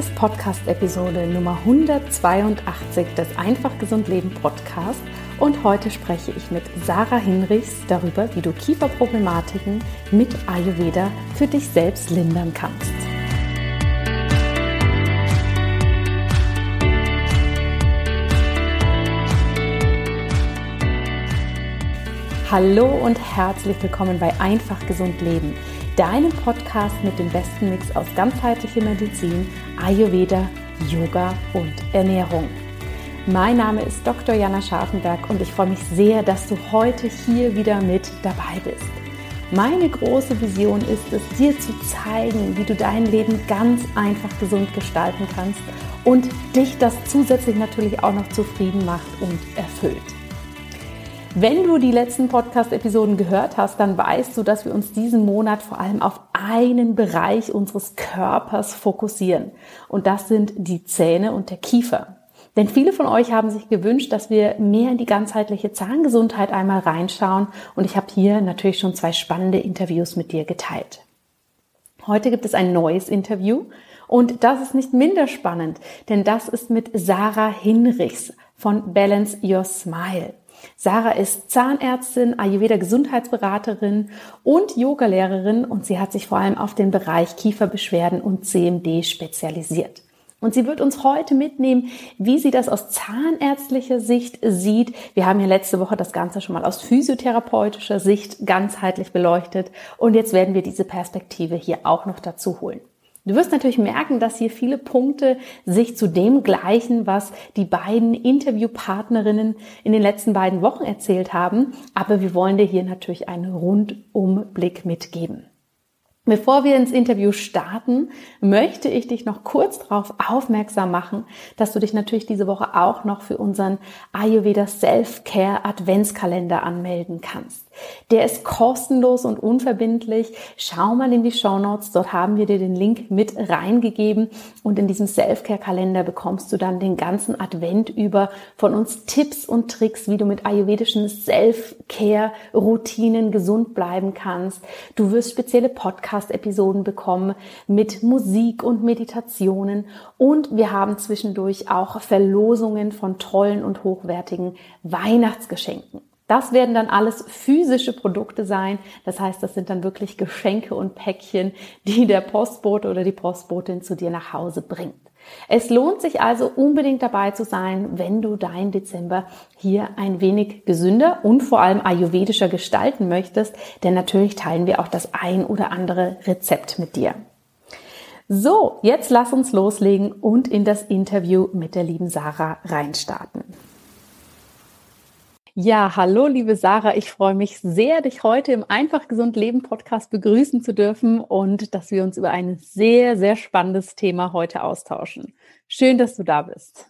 ist Podcast-Episode Nummer 182 des Einfach Gesund Leben Podcast und heute spreche ich mit Sarah Hinrichs darüber, wie du Kieferproblematiken mit Ayurveda für dich selbst lindern kannst. Hallo und herzlich willkommen bei Einfach Gesund Leben, deinem Podcast mit dem besten Mix aus ganzheitlicher Medizin, Ayurveda, Yoga und Ernährung. Mein Name ist Dr. Jana Scharfenberg und ich freue mich sehr, dass du heute hier wieder mit dabei bist. Meine große Vision ist es, dir zu zeigen, wie du dein Leben ganz einfach gesund gestalten kannst und dich das zusätzlich natürlich auch noch zufrieden macht und erfüllt. Wenn du die letzten Podcast-Episoden gehört hast, dann weißt du, dass wir uns diesen Monat vor allem auf einen Bereich unseres Körpers fokussieren. Und das sind die Zähne und der Kiefer. Denn viele von euch haben sich gewünscht, dass wir mehr in die ganzheitliche Zahngesundheit einmal reinschauen. Und ich habe hier natürlich schon zwei spannende Interviews mit dir geteilt. Heute gibt es ein neues Interview und das ist nicht minder spannend, denn das ist mit Sarah Hinrichs von Balance Your Smile. Sarah ist Zahnärztin, Ayurveda Gesundheitsberaterin und Yogalehrerin und sie hat sich vor allem auf den Bereich Kieferbeschwerden und CMD spezialisiert. Und sie wird uns heute mitnehmen, wie sie das aus zahnärztlicher Sicht sieht. Wir haben ja letzte Woche das Ganze schon mal aus physiotherapeutischer Sicht ganzheitlich beleuchtet. Und jetzt werden wir diese Perspektive hier auch noch dazu holen. Du wirst natürlich merken, dass hier viele Punkte sich zu dem gleichen, was die beiden Interviewpartnerinnen in den letzten beiden Wochen erzählt haben. Aber wir wollen dir hier natürlich einen Rundumblick mitgeben. Bevor wir ins Interview starten, möchte ich dich noch kurz darauf aufmerksam machen, dass du dich natürlich diese Woche auch noch für unseren Ayurveda Self-Care Adventskalender anmelden kannst. Der ist kostenlos und unverbindlich. Schau mal in die Show Notes, dort haben wir dir den Link mit reingegeben und in diesem Self-Care-Kalender bekommst du dann den ganzen Advent über von uns Tipps und Tricks, wie du mit ayurvedischen Self-Care-Routinen gesund bleiben kannst. Du wirst spezielle Podcast-Episoden bekommen mit Musik und Meditationen und wir haben zwischendurch auch Verlosungen von tollen und hochwertigen Weihnachtsgeschenken. Das werden dann alles physische Produkte sein. Das heißt, das sind dann wirklich Geschenke und Päckchen, die der Postbote oder die Postbotin zu dir nach Hause bringt. Es lohnt sich also unbedingt dabei zu sein, wenn du dein Dezember hier ein wenig gesünder und vor allem ayurvedischer gestalten möchtest, denn natürlich teilen wir auch das ein oder andere Rezept mit dir. So, jetzt lass uns loslegen und in das Interview mit der lieben Sarah reinstarten. Ja, hallo, liebe Sarah. Ich freue mich sehr, dich heute im Einfach Gesund Leben Podcast begrüßen zu dürfen und dass wir uns über ein sehr, sehr spannendes Thema heute austauschen. Schön, dass du da bist.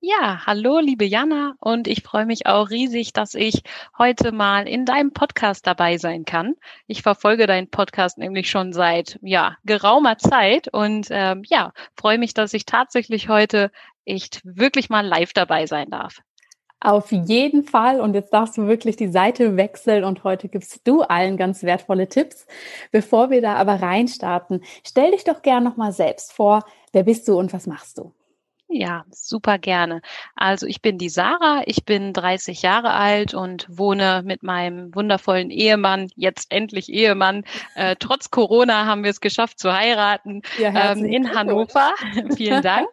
Ja, hallo, liebe Jana. Und ich freue mich auch riesig, dass ich heute mal in deinem Podcast dabei sein kann. Ich verfolge deinen Podcast nämlich schon seit, ja, geraumer Zeit und ähm, ja, freue mich, dass ich tatsächlich heute echt wirklich mal live dabei sein darf. Auf jeden Fall. Und jetzt darfst du wirklich die Seite wechseln und heute gibst du allen ganz wertvolle Tipps. Bevor wir da aber reinstarten, stell dich doch gern nochmal selbst vor. Wer bist du und was machst du? Ja, super gerne. Also ich bin die Sarah, ich bin 30 Jahre alt und wohne mit meinem wundervollen Ehemann, jetzt endlich Ehemann. Äh, trotz Corona haben wir es geschafft zu heiraten ja, ähm, in Hannover. Vielen Dank.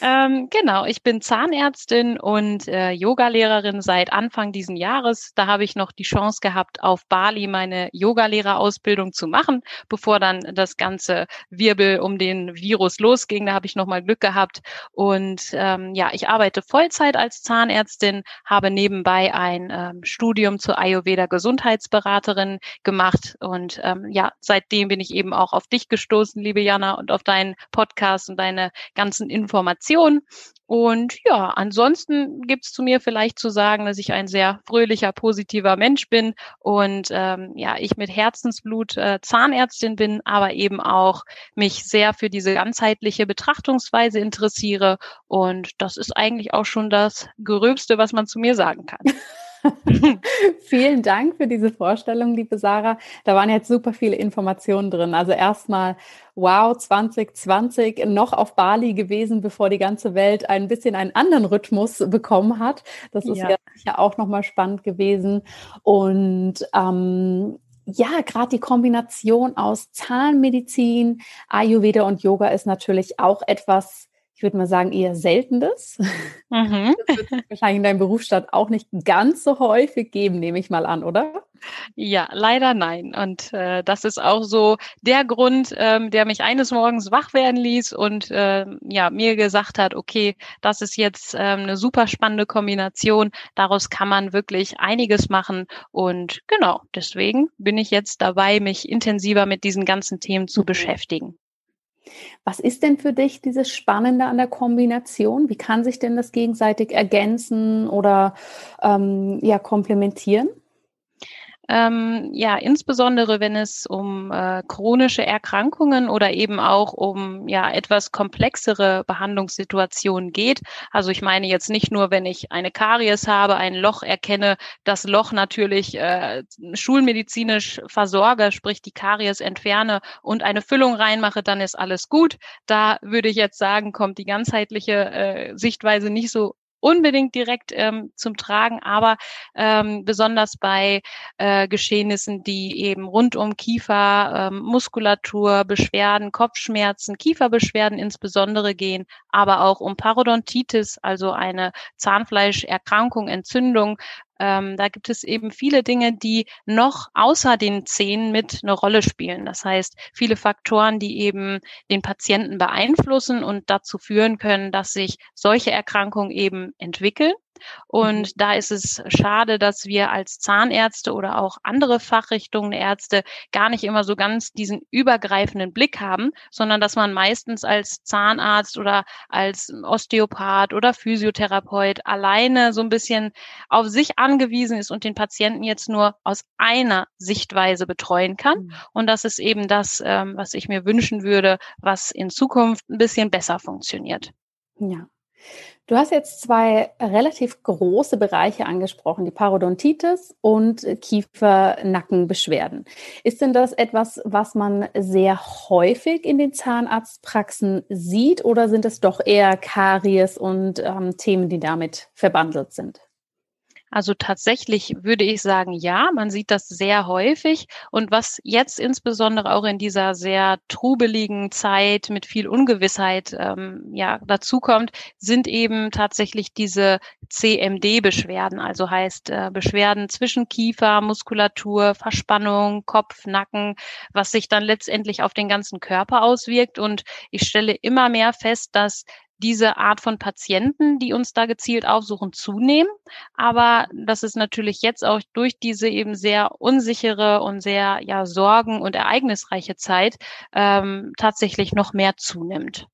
Ähm, genau, ich bin Zahnärztin und äh, Yogalehrerin seit Anfang diesen Jahres. Da habe ich noch die Chance gehabt, auf Bali meine Yogalehrerausbildung zu machen, bevor dann das ganze Wirbel um den Virus losging. Da habe ich noch mal Glück gehabt. Und ähm, ja, ich arbeite Vollzeit als Zahnärztin, habe nebenbei ein ähm, Studium zur Ayurveda Gesundheitsberaterin gemacht. Und ähm, ja, seitdem bin ich eben auch auf dich gestoßen, liebe Jana, und auf deinen Podcast und deine ganzen Infos Information. Und ja, ansonsten gibt's zu mir vielleicht zu sagen, dass ich ein sehr fröhlicher, positiver Mensch bin und ähm, ja, ich mit Herzensblut äh, Zahnärztin bin, aber eben auch mich sehr für diese ganzheitliche Betrachtungsweise interessiere. Und das ist eigentlich auch schon das Gröbste, was man zu mir sagen kann. Vielen Dank für diese Vorstellung, liebe Sarah. Da waren jetzt super viele Informationen drin. Also erstmal, wow, 2020 noch auf Bali gewesen, bevor die ganze Welt ein bisschen einen anderen Rhythmus bekommen hat. Das ist ja, ja auch nochmal spannend gewesen. Und ähm, ja, gerade die Kombination aus Zahnmedizin, Ayurveda und Yoga ist natürlich auch etwas, ich würde mal sagen, eher Seltenes. Mhm. Das wird es wahrscheinlich in deinem Berufsstadt auch nicht ganz so häufig geben, nehme ich mal an, oder? Ja, leider nein. Und äh, das ist auch so der Grund, ähm, der mich eines Morgens wach werden ließ und äh, ja mir gesagt hat, okay, das ist jetzt ähm, eine super spannende Kombination. Daraus kann man wirklich einiges machen. Und genau, deswegen bin ich jetzt dabei, mich intensiver mit diesen ganzen Themen zu mhm. beschäftigen. Was ist denn für dich dieses Spannende an der Kombination? Wie kann sich denn das gegenseitig ergänzen oder ähm, ja komplementieren? Ähm, ja, insbesondere wenn es um äh, chronische Erkrankungen oder eben auch um ja etwas komplexere Behandlungssituationen geht. Also ich meine jetzt nicht nur, wenn ich eine Karies habe, ein Loch erkenne, das Loch natürlich äh, schulmedizinisch versorge, sprich die Karies entferne und eine Füllung reinmache, dann ist alles gut. Da würde ich jetzt sagen, kommt die ganzheitliche äh, Sichtweise nicht so unbedingt direkt ähm, zum Tragen, aber ähm, besonders bei äh, Geschehnissen, die eben rund um Kiefer, ähm, Muskulatur, Beschwerden, Kopfschmerzen, Kieferbeschwerden insbesondere gehen, aber auch um Parodontitis, also eine Zahnfleischerkrankung, Entzündung, ähm, da gibt es eben viele Dinge, die noch außer den Zähnen mit eine Rolle spielen. Das heißt, viele Faktoren, die eben den Patienten beeinflussen und dazu führen können, dass sich solche Erkrankungen eben entwickeln. Und mhm. da ist es schade, dass wir als Zahnärzte oder auch andere Fachrichtungen Ärzte gar nicht immer so ganz diesen übergreifenden Blick haben, sondern dass man meistens als Zahnarzt oder als Osteopath oder Physiotherapeut alleine so ein bisschen auf sich angewiesen ist und den Patienten jetzt nur aus einer Sichtweise betreuen kann. Mhm. Und das ist eben das, ähm, was ich mir wünschen würde, was in Zukunft ein bisschen besser funktioniert. Ja, Du hast jetzt zwei relativ große Bereiche angesprochen, die Parodontitis und Kiefer-Nackenbeschwerden. Ist denn das etwas, was man sehr häufig in den Zahnarztpraxen sieht oder sind es doch eher Karies und ähm, Themen, die damit verbandelt sind? Also tatsächlich würde ich sagen, ja, man sieht das sehr häufig. Und was jetzt insbesondere auch in dieser sehr trubeligen Zeit mit viel Ungewissheit ähm, ja dazukommt, sind eben tatsächlich diese CMD-Beschwerden, also heißt äh, Beschwerden zwischen Kiefer, Muskulatur, Verspannung, Kopf, Nacken, was sich dann letztendlich auf den ganzen Körper auswirkt. Und ich stelle immer mehr fest, dass diese Art von Patienten, die uns da gezielt aufsuchen, zunehmen. Aber das ist natürlich jetzt auch durch diese eben sehr unsichere und sehr ja sorgen- und ereignisreiche Zeit ähm, tatsächlich noch mehr zunimmt.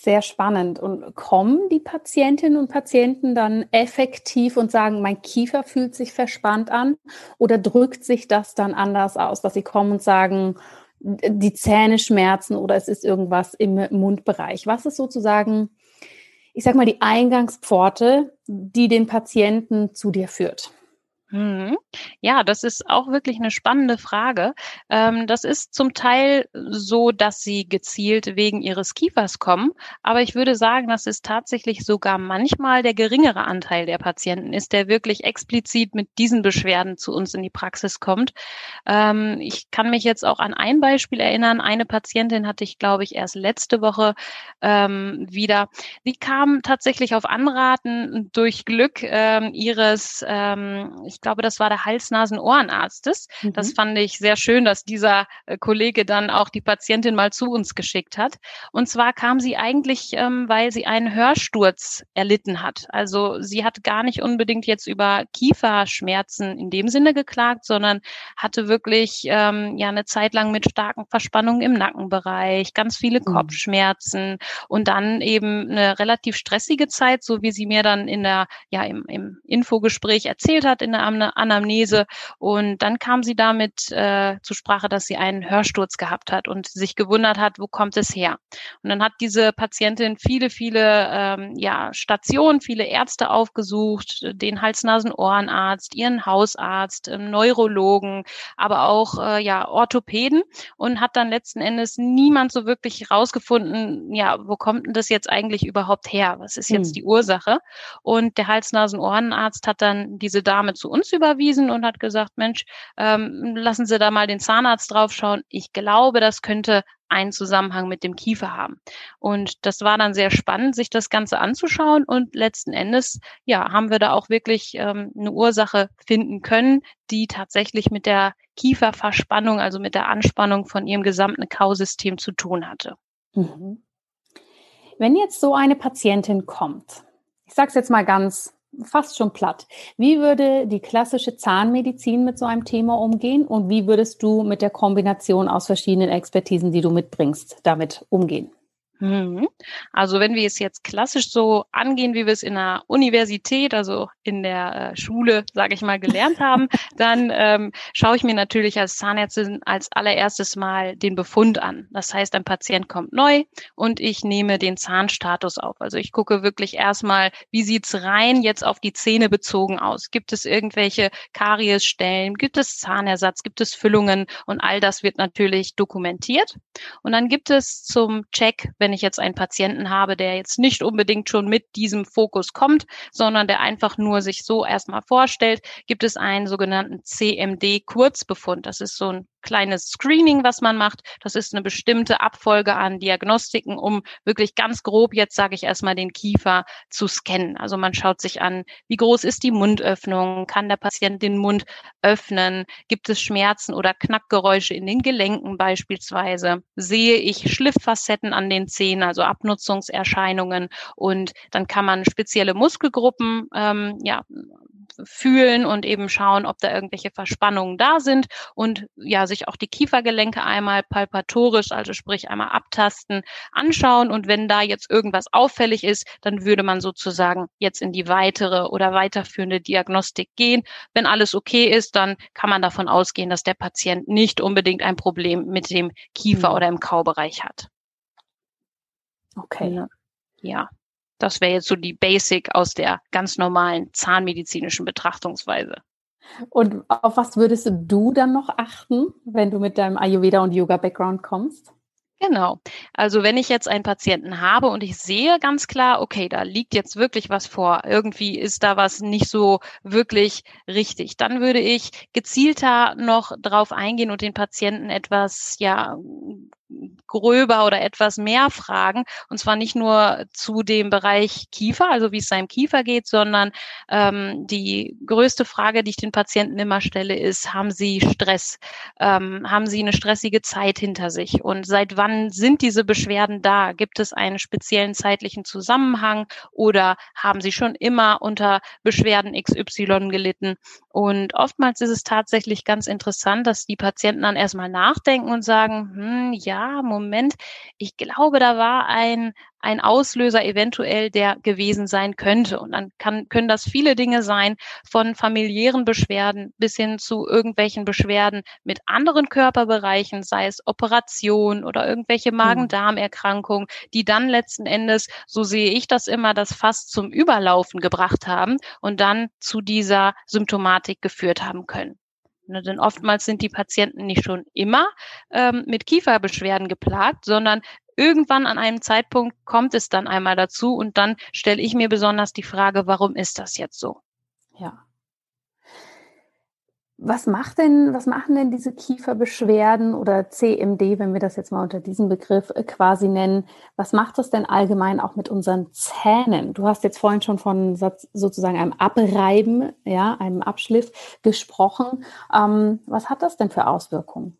Sehr spannend. Und kommen die Patientinnen und Patienten dann effektiv und sagen, mein Kiefer fühlt sich verspannt an? Oder drückt sich das dann anders aus, dass sie kommen und sagen, die Zähne schmerzen oder es ist irgendwas im Mundbereich. Was ist sozusagen, ich sag mal, die Eingangspforte, die den Patienten zu dir führt? Mhm. Ja, das ist auch wirklich eine spannende Frage. Ähm, das ist zum Teil so, dass sie gezielt wegen ihres Kiefers kommen, aber ich würde sagen, dass es tatsächlich sogar manchmal der geringere Anteil der Patienten ist, der wirklich explizit mit diesen Beschwerden zu uns in die Praxis kommt. Ähm, ich kann mich jetzt auch an ein Beispiel erinnern. Eine Patientin hatte ich, glaube ich, erst letzte Woche ähm, wieder. Die kam tatsächlich auf Anraten durch Glück ihres, ich glaube, das war der Hals-Nasen-Ohrenarztes. Mhm. Das fand ich sehr schön, dass dieser äh, Kollege dann auch die Patientin mal zu uns geschickt hat. Und zwar kam sie eigentlich, ähm, weil sie einen Hörsturz erlitten hat. Also sie hat gar nicht unbedingt jetzt über Kieferschmerzen in dem Sinne geklagt, sondern hatte wirklich ähm, ja eine Zeit lang mit starken Verspannungen im Nackenbereich, ganz viele mhm. Kopfschmerzen und dann eben eine relativ stressige Zeit, so wie sie mir dann in der ja im, im Infogespräch erzählt hat in der Anamnese und dann kam sie damit äh, zur Sprache, dass sie einen Hörsturz gehabt hat und sich gewundert hat, wo kommt es her? Und dann hat diese Patientin viele, viele ähm, ja, Stationen, viele Ärzte aufgesucht, den Hals-Nasen-Ohrenarzt, ihren Hausarzt, ähm, Neurologen, aber auch äh, ja Orthopäden und hat dann letzten Endes niemand so wirklich rausgefunden, ja, wo kommt denn das jetzt eigentlich überhaupt her? Was ist jetzt hm. die Ursache? Und der Hals-Nasen-Ohrenarzt hat dann diese Dame zu uns überwiesen und hat gesagt, Mensch, ähm, lassen Sie da mal den Zahnarzt draufschauen. Ich glaube, das könnte einen Zusammenhang mit dem Kiefer haben. Und das war dann sehr spannend, sich das Ganze anzuschauen. Und letzten Endes, ja, haben wir da auch wirklich ähm, eine Ursache finden können, die tatsächlich mit der Kieferverspannung, also mit der Anspannung von ihrem gesamten Kausystem zu tun hatte. Mhm. Wenn jetzt so eine Patientin kommt, ich sage es jetzt mal ganz fast schon platt. Wie würde die klassische Zahnmedizin mit so einem Thema umgehen und wie würdest du mit der Kombination aus verschiedenen Expertisen, die du mitbringst, damit umgehen? Mhm. Also wenn wir es jetzt klassisch so angehen, wie wir es in der Universität, also in der äh, Schule, sage ich mal, gelernt haben, dann ähm, schaue ich mir natürlich als Zahnärztin als allererstes mal den Befund an. Das heißt, ein Patient kommt neu und ich nehme den Zahnstatus auf. Also ich gucke wirklich erstmal, wie sieht's rein jetzt auf die Zähne bezogen aus? Gibt es irgendwelche Kariesstellen? Gibt es Zahnersatz? Gibt es Füllungen? Und all das wird natürlich dokumentiert. Und dann gibt es zum Check, wenn wenn ich jetzt einen Patienten habe, der jetzt nicht unbedingt schon mit diesem Fokus kommt, sondern der einfach nur sich so erstmal vorstellt, gibt es einen sogenannten CMD-Kurzbefund. Das ist so ein kleines Screening, was man macht. Das ist eine bestimmte Abfolge an Diagnostiken, um wirklich ganz grob jetzt sage ich erstmal den Kiefer zu scannen. Also man schaut sich an, wie groß ist die Mundöffnung, kann der Patient den Mund öffnen, gibt es Schmerzen oder Knackgeräusche in den Gelenken beispielsweise, sehe ich Schlifffacetten an den Zähnen, also Abnutzungserscheinungen und dann kann man spezielle Muskelgruppen ähm, ja fühlen und eben schauen, ob da irgendwelche Verspannungen da sind und ja, sich auch die Kiefergelenke einmal palpatorisch, also sprich einmal abtasten, anschauen und wenn da jetzt irgendwas auffällig ist, dann würde man sozusagen jetzt in die weitere oder weiterführende Diagnostik gehen. Wenn alles okay ist, dann kann man davon ausgehen, dass der Patient nicht unbedingt ein Problem mit dem Kiefer mhm. oder im Kaubereich hat. Okay. Ja. Das wäre jetzt so die Basic aus der ganz normalen zahnmedizinischen Betrachtungsweise. Und auf was würdest du dann noch achten, wenn du mit deinem Ayurveda und Yoga-Background kommst? Genau. Also wenn ich jetzt einen Patienten habe und ich sehe ganz klar, okay, da liegt jetzt wirklich was vor, irgendwie ist da was nicht so wirklich richtig, dann würde ich gezielter noch drauf eingehen und den Patienten etwas, ja, gröber oder etwas mehr Fragen. Und zwar nicht nur zu dem Bereich Kiefer, also wie es seinem Kiefer geht, sondern ähm, die größte Frage, die ich den Patienten immer stelle, ist, haben sie Stress? Ähm, haben sie eine stressige Zeit hinter sich? Und seit wann sind diese Beschwerden da? Gibt es einen speziellen zeitlichen Zusammenhang oder haben sie schon immer unter Beschwerden XY gelitten? Und oftmals ist es tatsächlich ganz interessant, dass die Patienten dann erstmal nachdenken und sagen, hm, ja, Moment, ich glaube, da war ein, ein Auslöser eventuell, der gewesen sein könnte. Und dann kann, können das viele Dinge sein, von familiären Beschwerden bis hin zu irgendwelchen Beschwerden mit anderen Körperbereichen, sei es Operation oder irgendwelche hm. Magen-Darm-Erkrankungen, die dann letzten Endes, so sehe ich das immer, das fast zum Überlaufen gebracht haben und dann zu dieser Symptomatik geführt haben können. Ne, denn oftmals sind die Patienten nicht schon immer ähm, mit Kieferbeschwerden geplagt, sondern irgendwann an einem Zeitpunkt kommt es dann einmal dazu und dann stelle ich mir besonders die Frage, warum ist das jetzt so? Ja. Was macht denn, was machen denn diese Kieferbeschwerden oder CMD, wenn wir das jetzt mal unter diesem Begriff äh, quasi nennen? Was macht das denn allgemein auch mit unseren Zähnen? Du hast jetzt vorhin schon von sozusagen einem Abreiben, ja, einem Abschliff gesprochen. Ähm, was hat das denn für Auswirkungen?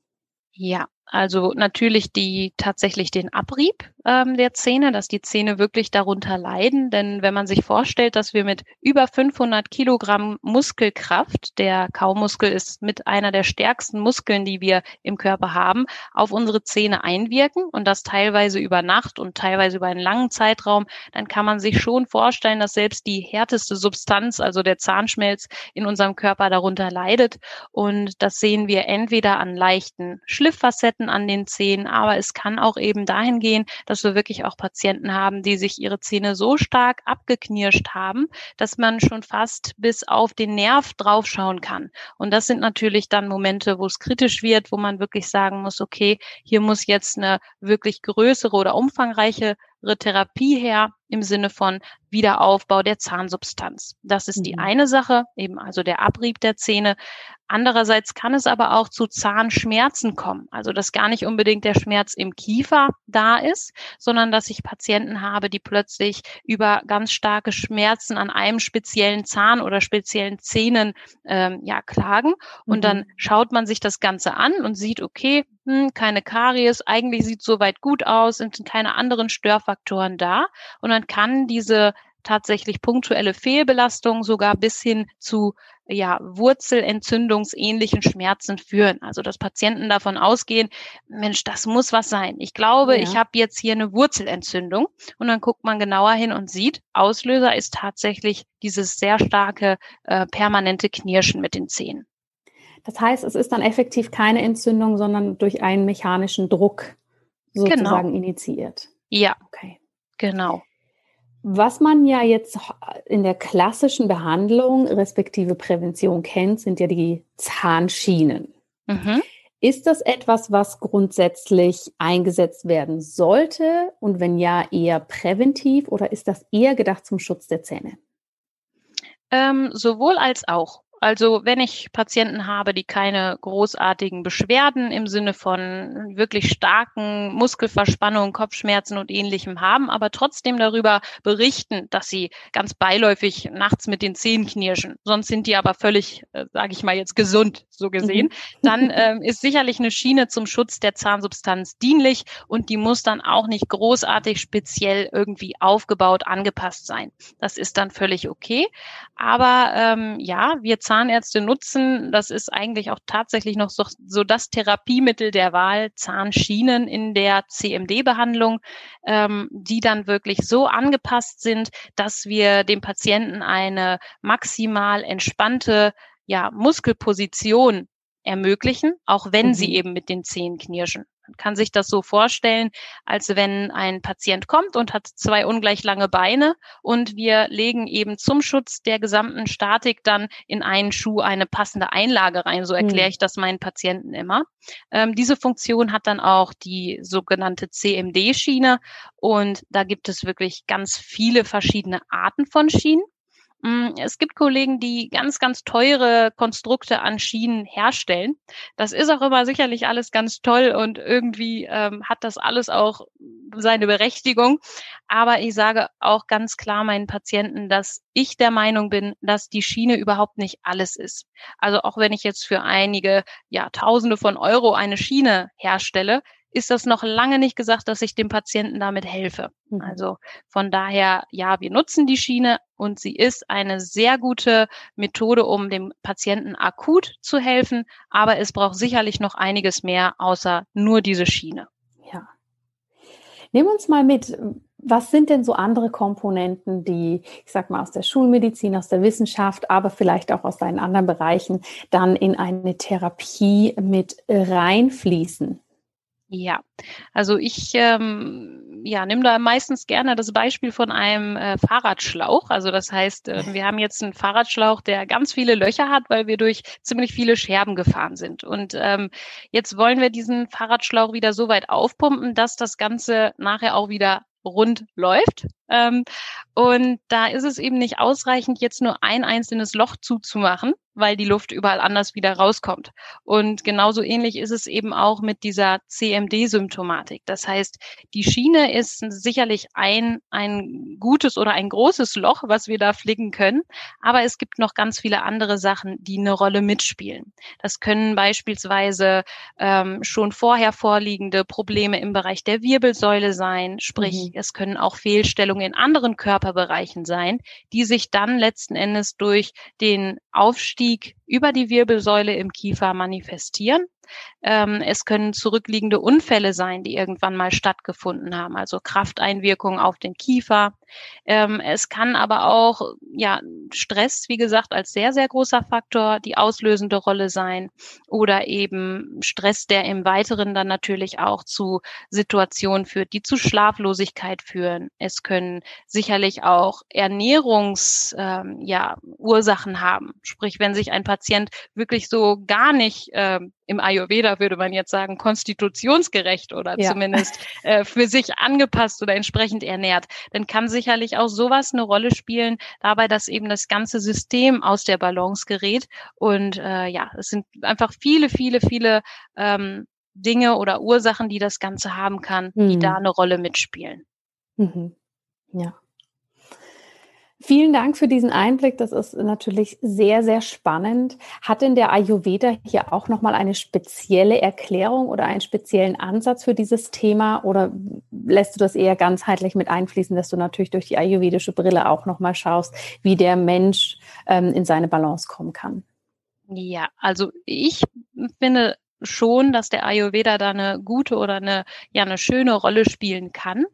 Ja, Also natürlich die tatsächlich den Abrieb ähm, der Zähne, dass die Zähne wirklich darunter leiden. Denn wenn man sich vorstellt, dass wir mit über 500 Kilogramm Muskelkraft, der Kaumuskel ist mit einer der stärksten Muskeln, die wir im Körper haben, auf unsere Zähne einwirken und das teilweise über Nacht und teilweise über einen langen Zeitraum, dann kann man sich schon vorstellen, dass selbst die härteste Substanz, also der Zahnschmelz in unserem Körper darunter leidet. Und das sehen wir entweder an leichten Schlifffacetten, Facetten an den Zähnen, aber es kann auch eben dahin gehen, dass wir wirklich auch Patienten haben, die sich ihre Zähne so stark abgeknirscht haben, dass man schon fast bis auf den Nerv draufschauen kann. Und das sind natürlich dann Momente, wo es kritisch wird, wo man wirklich sagen muss, okay, hier muss jetzt eine wirklich größere oder umfangreiche Therapie her im Sinne von Wiederaufbau der Zahnsubstanz. Das ist die mhm. eine Sache, eben also der Abrieb der Zähne. Andererseits kann es aber auch zu Zahnschmerzen kommen. Also dass gar nicht unbedingt der Schmerz im Kiefer da ist, sondern dass ich Patienten habe, die plötzlich über ganz starke Schmerzen an einem speziellen Zahn oder speziellen Zähnen ähm, ja klagen. Und mhm. dann schaut man sich das Ganze an und sieht, okay, hm, keine Karies, eigentlich sieht soweit gut aus, sind keine anderen Störfaktoren da. Und dann kann diese tatsächlich punktuelle Fehlbelastung sogar bis hin zu ja, Wurzelentzündungsähnlichen Schmerzen führen. Also dass Patienten davon ausgehen, Mensch, das muss was sein. Ich glaube, ja. ich habe jetzt hier eine Wurzelentzündung. Und dann guckt man genauer hin und sieht, Auslöser ist tatsächlich dieses sehr starke äh, permanente Knirschen mit den Zähnen. Das heißt, es ist dann effektiv keine Entzündung, sondern durch einen mechanischen Druck genau. sozusagen genau. initiiert. Ja. Okay. Genau. Was man ja jetzt in der klassischen Behandlung respektive Prävention kennt, sind ja die Zahnschienen. Mhm. Ist das etwas, was grundsätzlich eingesetzt werden sollte? Und wenn ja, eher präventiv oder ist das eher gedacht zum Schutz der Zähne? Ähm, sowohl als auch. Also wenn ich Patienten habe, die keine großartigen Beschwerden im Sinne von wirklich starken Muskelverspannungen, Kopfschmerzen und ähnlichem haben, aber trotzdem darüber berichten, dass sie ganz beiläufig nachts mit den Zähnen knirschen, sonst sind die aber völlig, äh, sage ich mal jetzt, gesund, so gesehen, mhm. dann ähm, ist sicherlich eine Schiene zum Schutz der Zahnsubstanz dienlich und die muss dann auch nicht großartig speziell irgendwie aufgebaut, angepasst sein. Das ist dann völlig okay. Aber ähm, ja, wir Zahnärzte nutzen, das ist eigentlich auch tatsächlich noch so, so das Therapiemittel der Wahl, Zahnschienen in der CMD-Behandlung, ähm, die dann wirklich so angepasst sind, dass wir dem Patienten eine maximal entspannte ja, Muskelposition ermöglichen, auch wenn mhm. sie eben mit den Zähnen knirschen. Man kann sich das so vorstellen, als wenn ein Patient kommt und hat zwei ungleich lange Beine und wir legen eben zum Schutz der gesamten Statik dann in einen Schuh eine passende Einlage rein. So erkläre hm. ich das meinen Patienten immer. Ähm, diese Funktion hat dann auch die sogenannte CMD-Schiene und da gibt es wirklich ganz viele verschiedene Arten von Schienen. Mm, es gibt Kollegen, die ganz, ganz teure Konstrukte an Schienen herstellen. Das ist auch immer sicherlich alles ganz toll und irgendwie ähm, hat das alles auch seine Berechtigung. Aber ich sage auch ganz klar meinen Patienten, dass ich der Meinung bin, dass die Schiene überhaupt nicht alles ist. Also auch wenn ich jetzt für einige, ja, Tausende von Euro eine Schiene herstelle, ist das noch lange nicht gesagt, dass ich dem Patienten damit helfe. Mhm. Also von daher, ja, wir nutzen die Schiene und sie ist eine sehr gute Methode, um dem Patienten akut zu helfen. Aber es braucht sicherlich noch einiges mehr außer nur diese Schiene. Ja. Nehmen uns mal mit. Was sind denn so andere Komponenten, die, ich sag mal, aus der Schulmedizin, aus der Wissenschaft, aber vielleicht auch aus deinen anderen Bereichen dann in eine Therapie mit reinfließen? Ja, also ich ähm, ja, nimm da meistens gerne das Beispiel von einem äh, Fahrradschlauch. Also das heißt, äh, wir haben jetzt einen Fahrradschlauch, der ganz viele Löcher hat, weil wir durch ziemlich viele Scherben gefahren sind. Und ähm, jetzt wollen wir diesen Fahrradschlauch wieder so weit aufpumpen, dass das Ganze nachher auch wieder rund läuft. Ähm, und da ist es eben nicht ausreichend, jetzt nur ein einzelnes Loch zuzumachen, weil die Luft überall anders wieder rauskommt. Und genauso ähnlich ist es eben auch mit dieser CMD-Symptomatik. Das heißt, die Schiene ist sicherlich ein, ein gutes oder ein großes Loch, was wir da flicken können. Aber es gibt noch ganz viele andere Sachen, die eine Rolle mitspielen. Das können beispielsweise ähm, schon vorher vorliegende Probleme im Bereich der Wirbelsäule sein. Sprich, mhm. es können auch Fehlstellungen in anderen Körperbereichen sein, die sich dann letzten Endes durch den Aufstieg über die Wirbelsäule im Kiefer manifestieren. Ähm, es können zurückliegende Unfälle sein, die irgendwann mal stattgefunden haben, also Krafteinwirkungen auf den Kiefer. Ähm, es kann aber auch ja Stress, wie gesagt, als sehr sehr großer Faktor die auslösende Rolle sein oder eben Stress, der im Weiteren dann natürlich auch zu Situationen führt, die zu Schlaflosigkeit führen. Es können sicherlich auch Ernährungs ähm, ja Ursachen haben, sprich wenn sich ein Patient wirklich so gar nicht äh, im Ayurveda würde man jetzt sagen, konstitutionsgerecht oder ja. zumindest äh, für sich angepasst oder entsprechend ernährt, dann kann sicherlich auch sowas eine Rolle spielen, dabei, dass eben das ganze System aus der Balance gerät. Und äh, ja, es sind einfach viele, viele, viele ähm, Dinge oder Ursachen, die das Ganze haben kann, mhm. die da eine Rolle mitspielen. Mhm. Ja. Vielen Dank für diesen Einblick. Das ist natürlich sehr, sehr spannend. Hat denn der Ayurveda hier auch nochmal eine spezielle Erklärung oder einen speziellen Ansatz für dieses Thema? Oder lässt du das eher ganzheitlich mit einfließen, dass du natürlich durch die ayurvedische Brille auch nochmal schaust, wie der Mensch ähm, in seine Balance kommen kann? Ja, also ich finde schon, dass der Ayurveda da eine gute oder eine, ja, eine schöne Rolle spielen kann.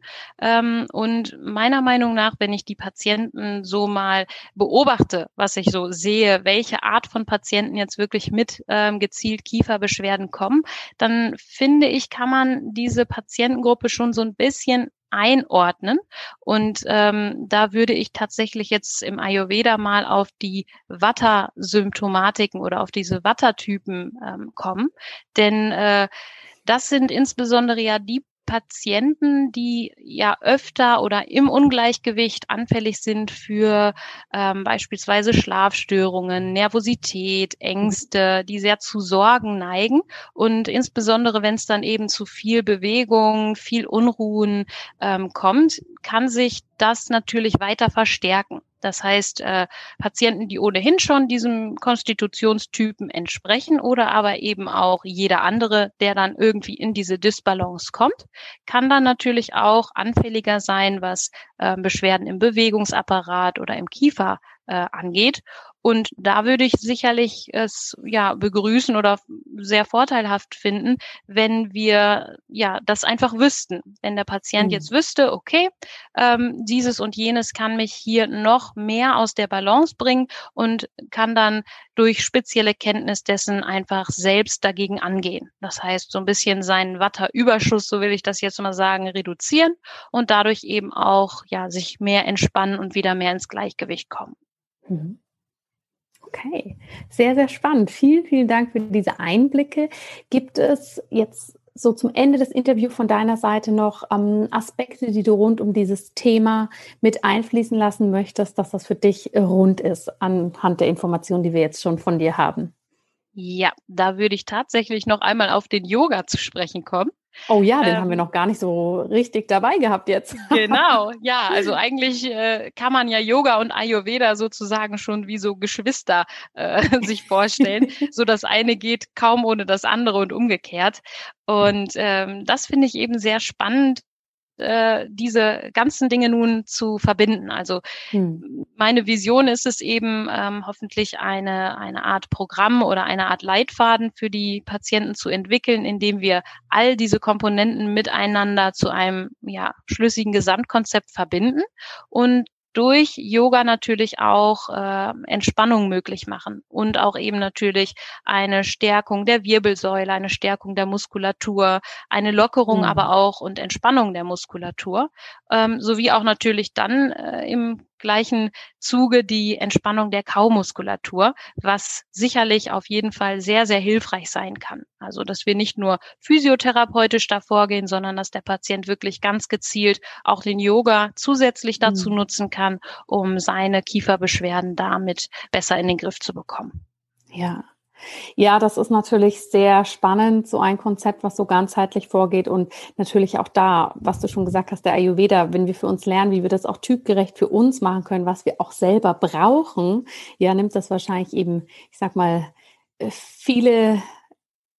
Ähm, und meiner Meinung nach, wenn ich die Patienten so mal beobachte, was ich so sehe, welche Art von Patienten jetzt wirklich mit ähm, gezielt Kieferbeschwerden kommen, dann finde ich, kann man diese Patientengruppe schon so ein bisschen einordnen. Und ähm, da würde ich tatsächlich jetzt im Ayurveda mal auf die Vata-Symptomatiken oder auf diese Vata-Typen ähm, kommen. Denn äh, das sind insbesondere ja die Patienten, die ja öfter oder im Ungleichgewicht anfällig sind für ähm, beispielsweise Schlafstörungen, Nervosität, Ängste, die sehr zu Sorgen neigen. Und insbesondere, wenn es dann eben zu viel Bewegung, viel Unruhen ähm, kommt, kann sich das natürlich weiter verstärken. Das heißt, äh, Patienten, die ohnehin schon diesem Konstitutionstypen entsprechen oder aber eben auch jeder andere, der dann irgendwie in diese Disbalance kommt, kann dann natürlich auch anfälliger sein, was äh, Beschwerden im Bewegungsapparat oder im Kiefer äh, angeht. Und da würde ich sicherlich es ja begrüßen oder sehr vorteilhaft finden, wenn wir ja das einfach wüssten. Wenn der Patient mhm. jetzt wüsste, okay, ähm, dieses und jenes kann mich hier noch mehr aus der Balance bringen und kann dann durch spezielle Kenntnis dessen einfach selbst dagegen angehen. Das heißt, so ein bisschen seinen Watterüberschuss, so will ich das jetzt mal sagen, reduzieren und dadurch eben auch ja sich mehr entspannen und wieder mehr ins Gleichgewicht kommen. Mhm. Okay, sehr, sehr spannend. Vielen, vielen Dank für diese Einblicke. Gibt es jetzt so zum Ende des Interviews von deiner Seite noch ähm, Aspekte, die du rund um dieses Thema mit einfließen lassen möchtest, dass das für dich rund ist anhand der Informationen, die wir jetzt schon von dir haben? Ja, da würde ich tatsächlich noch einmal auf den Yoga zu sprechen kommen. Oh ja, den ähm, haben wir ähm, noch gar nicht so richtig dabei gehabt jetzt. genau, ja, also eigentlich äh, kann man ja Yoga und Ayurveda sozusagen schon wie so Geschwister äh, sich vorstellen. so das eine geht kaum ohne das andere und umgekehrt. Und ähm, das finde ich eben sehr spannend, äh, diese ganzen Dinge nun zu verbinden. Also hm. meine Vision ist es eben, ähm, hoffentlich eine, eine Art Programm oder eine Art Leitfaden für die Patienten zu entwickeln, indem wir all diese Komponenten miteinander zu einem ja, schlüssigen Gesamtkonzept verbinden und durch Yoga natürlich auch äh, Entspannung möglich machen und auch eben natürlich eine Stärkung der Wirbelsäule, eine Stärkung der Muskulatur, eine Lockerung mhm. aber auch und Entspannung der Muskulatur, ähm, sowie auch natürlich dann äh, im gleichen Zuge die Entspannung der Kaumuskulatur, was sicherlich auf jeden Fall sehr, sehr hilfreich sein kann. Also, dass wir nicht nur physiotherapeutisch davor gehen, sondern dass der Patient wirklich ganz gezielt auch den Yoga zusätzlich dazu mhm. nutzen kann, um seine Kieferbeschwerden damit besser in den Griff zu bekommen. Ja. Ja, das ist natürlich sehr spannend, so ein Konzept, was so ganzheitlich vorgeht und natürlich auch da, was du schon gesagt hast, der Ayurveda, wenn wir für uns lernen, wie wir das auch typgerecht für uns machen können, was wir auch selber brauchen, ja, nimmt das wahrscheinlich eben, ich sag mal, äh, viele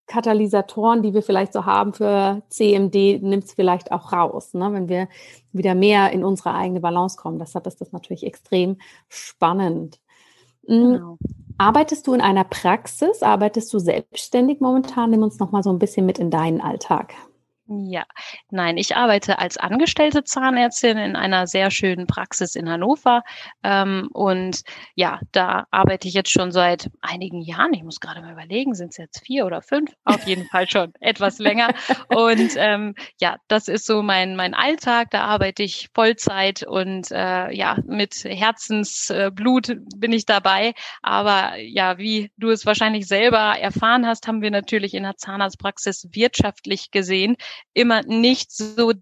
Katalysatoren, die wir vielleicht so haben für CMD, nimmt es vielleicht auch raus, ne? wenn wir wieder mehr in unsere eigene Balance kommen. Deshalb ist das natürlich extrem spannend. Hm, genau. Arbeitest du in einer Praxis? Arbeitest du selbstständig momentan? Nimm uns noch mal so ein bisschen mit in deinen Alltag. Ja, nein, ich arbeite als angestellte Zahnärztin in einer sehr schönen Praxis in Hannover. Ähm, und ja, da arbeite ich jetzt schon seit einigen Jahren. Ich muss gerade mal überlegen, sind es jetzt vier oder fünf? Auf jeden Fall schon etwas länger. Und ähm, ja, das ist so mein, mein Alltag. Da arbeite ich Vollzeit und äh, ja, mit Herzensblut äh, bin ich dabei. Aber ja, wie du es wahrscheinlich selber erfahren hast, haben wir natürlich in der Zahnarztpraxis wirtschaftlich gesehen immer nicht so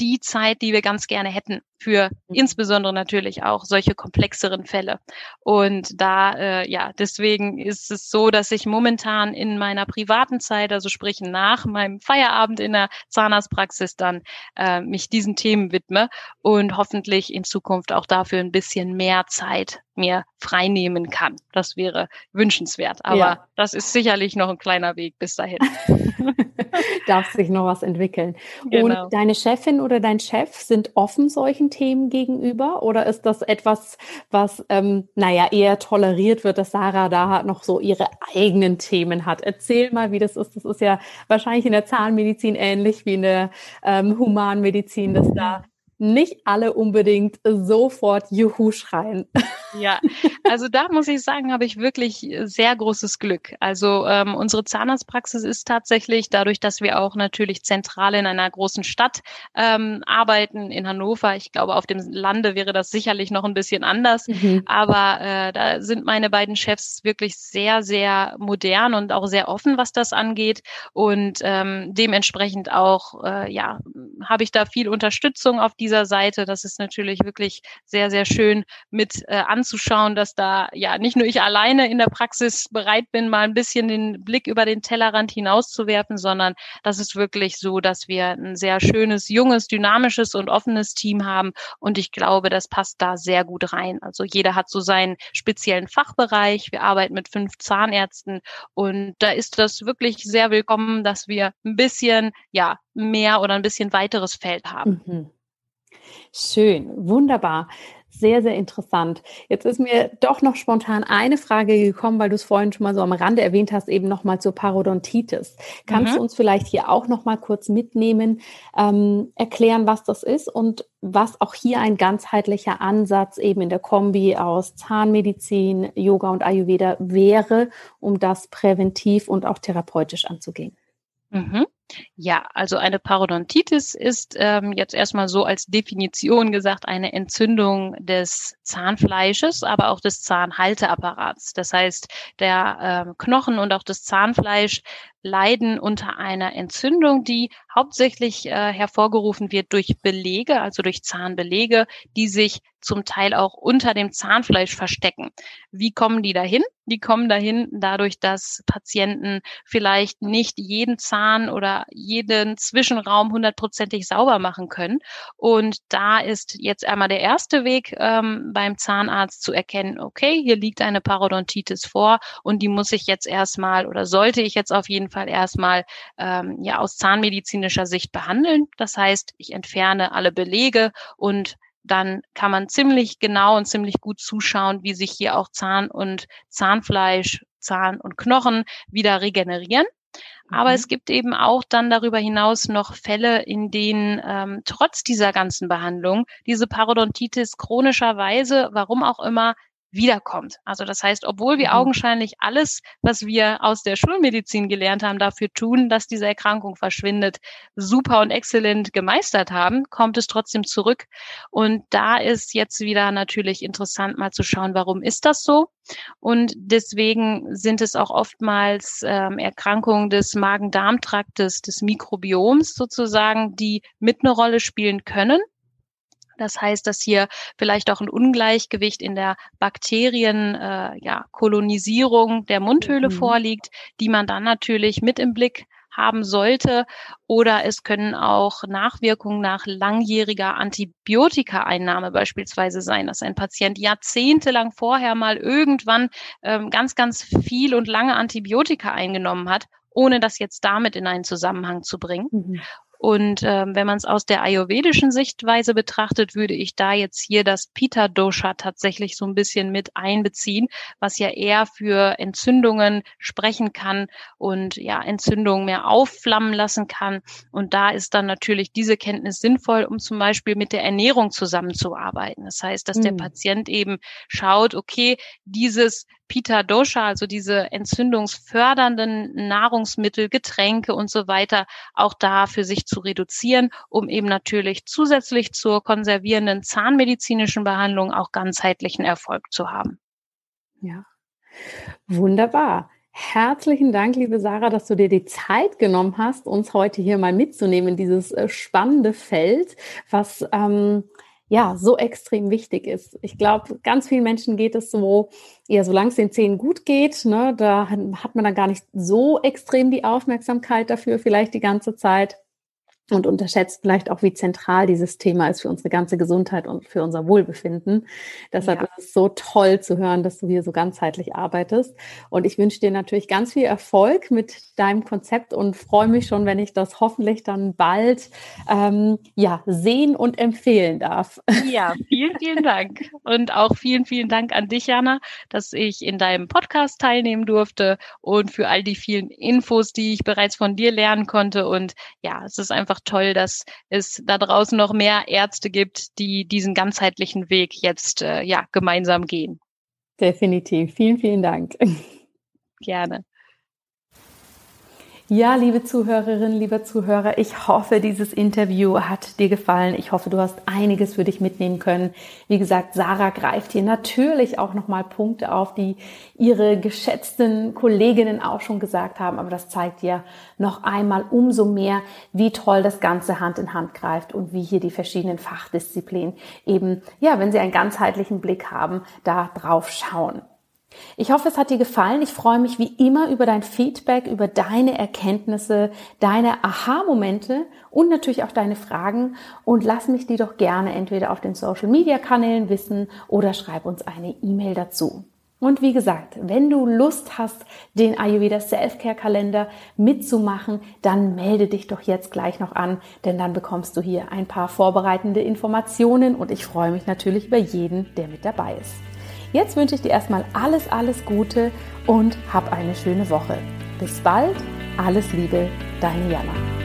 die Zeit, die wir ganz gerne hätten für mhm. insbesondere natürlich auch solche komplexeren Fälle. Und da, äh, ja, deswegen ist es so, dass ich momentan in meiner privaten Zeit, also sprich nach meinem Feierabend in der Zahnarztpraxis dann äh, mich diesen Themen widme und hoffentlich in Zukunft auch dafür ein bisschen mehr Zeit mir freinehmen kann. Das wäre wünschenswert. Aber ja. das ist sicherlich noch ein kleiner Weg bis dahin. Darf sich noch was entwickeln. Genau. Und deine Chefin oder dein Chef sind offen solchen Themen gegenüber? Oder ist das etwas, was, ähm, naja, eher toleriert wird, dass Sarah da noch so ihre eigenen Themen hat? Erzähl mal, wie das ist. Das ist ja wahrscheinlich in der Zahnmedizin ähnlich wie in der ähm, Humanmedizin, dass da nicht alle unbedingt sofort Juhu schreien. Ja, also da muss ich sagen, habe ich wirklich sehr großes Glück. Also ähm, unsere Zahnarztpraxis ist tatsächlich dadurch, dass wir auch natürlich zentral in einer großen Stadt ähm, arbeiten, in Hannover. Ich glaube, auf dem Lande wäre das sicherlich noch ein bisschen anders. Mhm. Aber äh, da sind meine beiden Chefs wirklich sehr, sehr modern und auch sehr offen, was das angeht. Und ähm, dementsprechend auch, äh, ja, habe ich da viel Unterstützung auf dieser Seite. Das ist natürlich wirklich sehr, sehr schön mit äh, anzuschauen, dass da ja nicht nur ich alleine in der Praxis bereit bin, mal ein bisschen den Blick über den Tellerrand hinauszuwerfen, sondern das ist wirklich so, dass wir ein sehr schönes, junges, dynamisches und offenes Team haben. Und ich glaube, das passt da sehr gut rein. Also jeder hat so seinen speziellen Fachbereich. Wir arbeiten mit fünf Zahnärzten und da ist das wirklich sehr willkommen, dass wir ein bisschen, ja, mehr oder ein bisschen weiteres Feld haben. Mhm. Schön, wunderbar. Sehr, sehr interessant. Jetzt ist mir doch noch spontan eine Frage gekommen, weil du es vorhin schon mal so am Rande erwähnt hast, eben nochmal zur Parodontitis. Kannst mhm. du uns vielleicht hier auch nochmal kurz mitnehmen, ähm, erklären, was das ist und was auch hier ein ganzheitlicher Ansatz eben in der Kombi aus Zahnmedizin, Yoga und Ayurveda wäre, um das präventiv und auch therapeutisch anzugehen? Mhm. Ja, also eine Parodontitis ist ähm, jetzt erstmal so als Definition gesagt eine Entzündung des Zahnfleisches, aber auch des Zahnhalteapparats. Das heißt, der ähm, Knochen und auch das Zahnfleisch leiden unter einer Entzündung, die hauptsächlich äh, hervorgerufen wird durch Belege, also durch Zahnbelege, die sich zum Teil auch unter dem Zahnfleisch verstecken. Wie kommen die dahin? Die kommen dahin dadurch, dass Patienten vielleicht nicht jeden Zahn oder jeden Zwischenraum hundertprozentig sauber machen können. Und da ist jetzt einmal der erste Weg ähm, beim Zahnarzt zu erkennen, okay, hier liegt eine Parodontitis vor und die muss ich jetzt erstmal oder sollte ich jetzt auf jeden Fall erstmal ähm, ja aus zahnmedizinischer Sicht behandeln. Das heißt, ich entferne alle Belege und dann kann man ziemlich genau und ziemlich gut zuschauen, wie sich hier auch Zahn und Zahnfleisch, Zahn und Knochen wieder regenerieren. Aber mhm. es gibt eben auch dann darüber hinaus noch Fälle, in denen ähm, trotz dieser ganzen Behandlung diese Parodontitis chronischerweise, warum auch immer, wiederkommt. Also das heißt, obwohl wir mhm. augenscheinlich alles, was wir aus der Schulmedizin gelernt haben, dafür tun, dass diese Erkrankung verschwindet, super und exzellent gemeistert haben, kommt es trotzdem zurück. Und da ist jetzt wieder natürlich interessant, mal zu schauen, warum ist das so? Und deswegen sind es auch oftmals ähm, Erkrankungen des Magen-Darm-Traktes, des Mikrobioms sozusagen, die mit eine Rolle spielen können Das heißt, dass hier vielleicht auch ein Ungleichgewicht in der Bakterien, äh, ja, Kolonisierung der Mundhöhle mhm. vorliegt, die man dann natürlich mit im Blick haben sollte. Oder es können auch Nachwirkungen nach langjähriger Antibiotikaeinnahme beispielsweise sein, dass ein Patient jahrzehntelang vorher mal irgendwann ähm, ganz, ganz viel und lange Antibiotika eingenommen hat ohne das jetzt damit in einen Zusammenhang zu bringen. Mhm. Und ähm, wenn man es aus der ayurvedischen Sichtweise betrachtet, würde ich da jetzt hier das Pita Dosha tatsächlich so ein bisschen mit einbeziehen, was ja eher für Entzündungen sprechen kann und ja Entzündungen mehr aufflammen lassen kann. Und da ist dann natürlich diese Kenntnis sinnvoll, um zum Beispiel mit der Ernährung zusammenzuarbeiten. Das heißt, dass mhm. der Patient eben schaut, okay, dieses Pita Dosha, also diese entzündungsfördernden Nahrungsmittel, Getränke und so weiter, auch da für sich zu reduzieren, um eben natürlich zusätzlich zur konservierenden zahnmedizinischen Behandlung auch ganzheitlichen Erfolg zu haben. Ja, wunderbar. Herzlichen Dank, liebe Sarah, dass du dir die Zeit genommen hast, uns heute hier mal mitzunehmen in dieses äh, spannende Feld, was ähm, ja so extrem wichtig ist. Ich glaube, ganz vielen Menschen geht es so, ja, solange es den Zähnen gut geht, ne, da hat man dann gar nicht so extrem die Aufmerksamkeit dafür, vielleicht die ganze Zeit und unterschätzt vielleicht auch, wie zentral dieses Thema ist für unsere ganze Gesundheit und für unser Wohlbefinden. Deshalb ja. ist es so toll zu hören, dass du hier so ganzheitlich arbeitest. Und ich wünsche dir natürlich ganz viel Erfolg mit deinem Konzept und freue mich schon, wenn ich das hoffentlich dann bald ähm, ja, sehen und empfehlen darf. Ja, vielen, vielen Dank. Und auch vielen, vielen Dank an dich, Jana, dass ich in deinem Podcast teilnehmen durfte und für all die vielen Infos, die ich bereits von dir lernen konnte. Und ja, es ist einfach einfach toll, dass es da draußen noch mehr Ärzte gibt, die diesen ganzheitlichen Weg jetzt äh, ja gemeinsam gehen. Definitiv. Vielen, vielen Dank. Gerne. Ja, liebe Zuhörerinnen, lieber Zuhörer, ich hoffe, dieses Interview hat dir gefallen. Ich hoffe, du hast einiges für dich mitnehmen können. Wie gesagt, Sarah greift hier natürlich auch nochmal Punkte auf, die ihre geschätzten Kolleginnen auch schon gesagt haben. Aber das zeigt dir noch einmal umso mehr, wie toll das Ganze Hand in Hand greift und wie hier die verschiedenen Fachdisziplinen eben, ja, wenn sie einen ganzheitlichen Blick haben, da drauf schauen. Ich hoffe, es hat dir gefallen. Ich freue mich wie immer über dein Feedback, über deine Erkenntnisse, deine Aha-Momente und natürlich auch deine Fragen. Und lass mich die doch gerne entweder auf den Social-Media-Kanälen wissen oder schreib uns eine E-Mail dazu. Und wie gesagt, wenn du Lust hast, den Ayurveda Self-Care-Kalender mitzumachen, dann melde dich doch jetzt gleich noch an, denn dann bekommst du hier ein paar vorbereitende Informationen und ich freue mich natürlich über jeden, der mit dabei ist. Jetzt wünsche ich dir erstmal alles, alles Gute und hab eine schöne Woche. Bis bald, alles Liebe, deine Jana.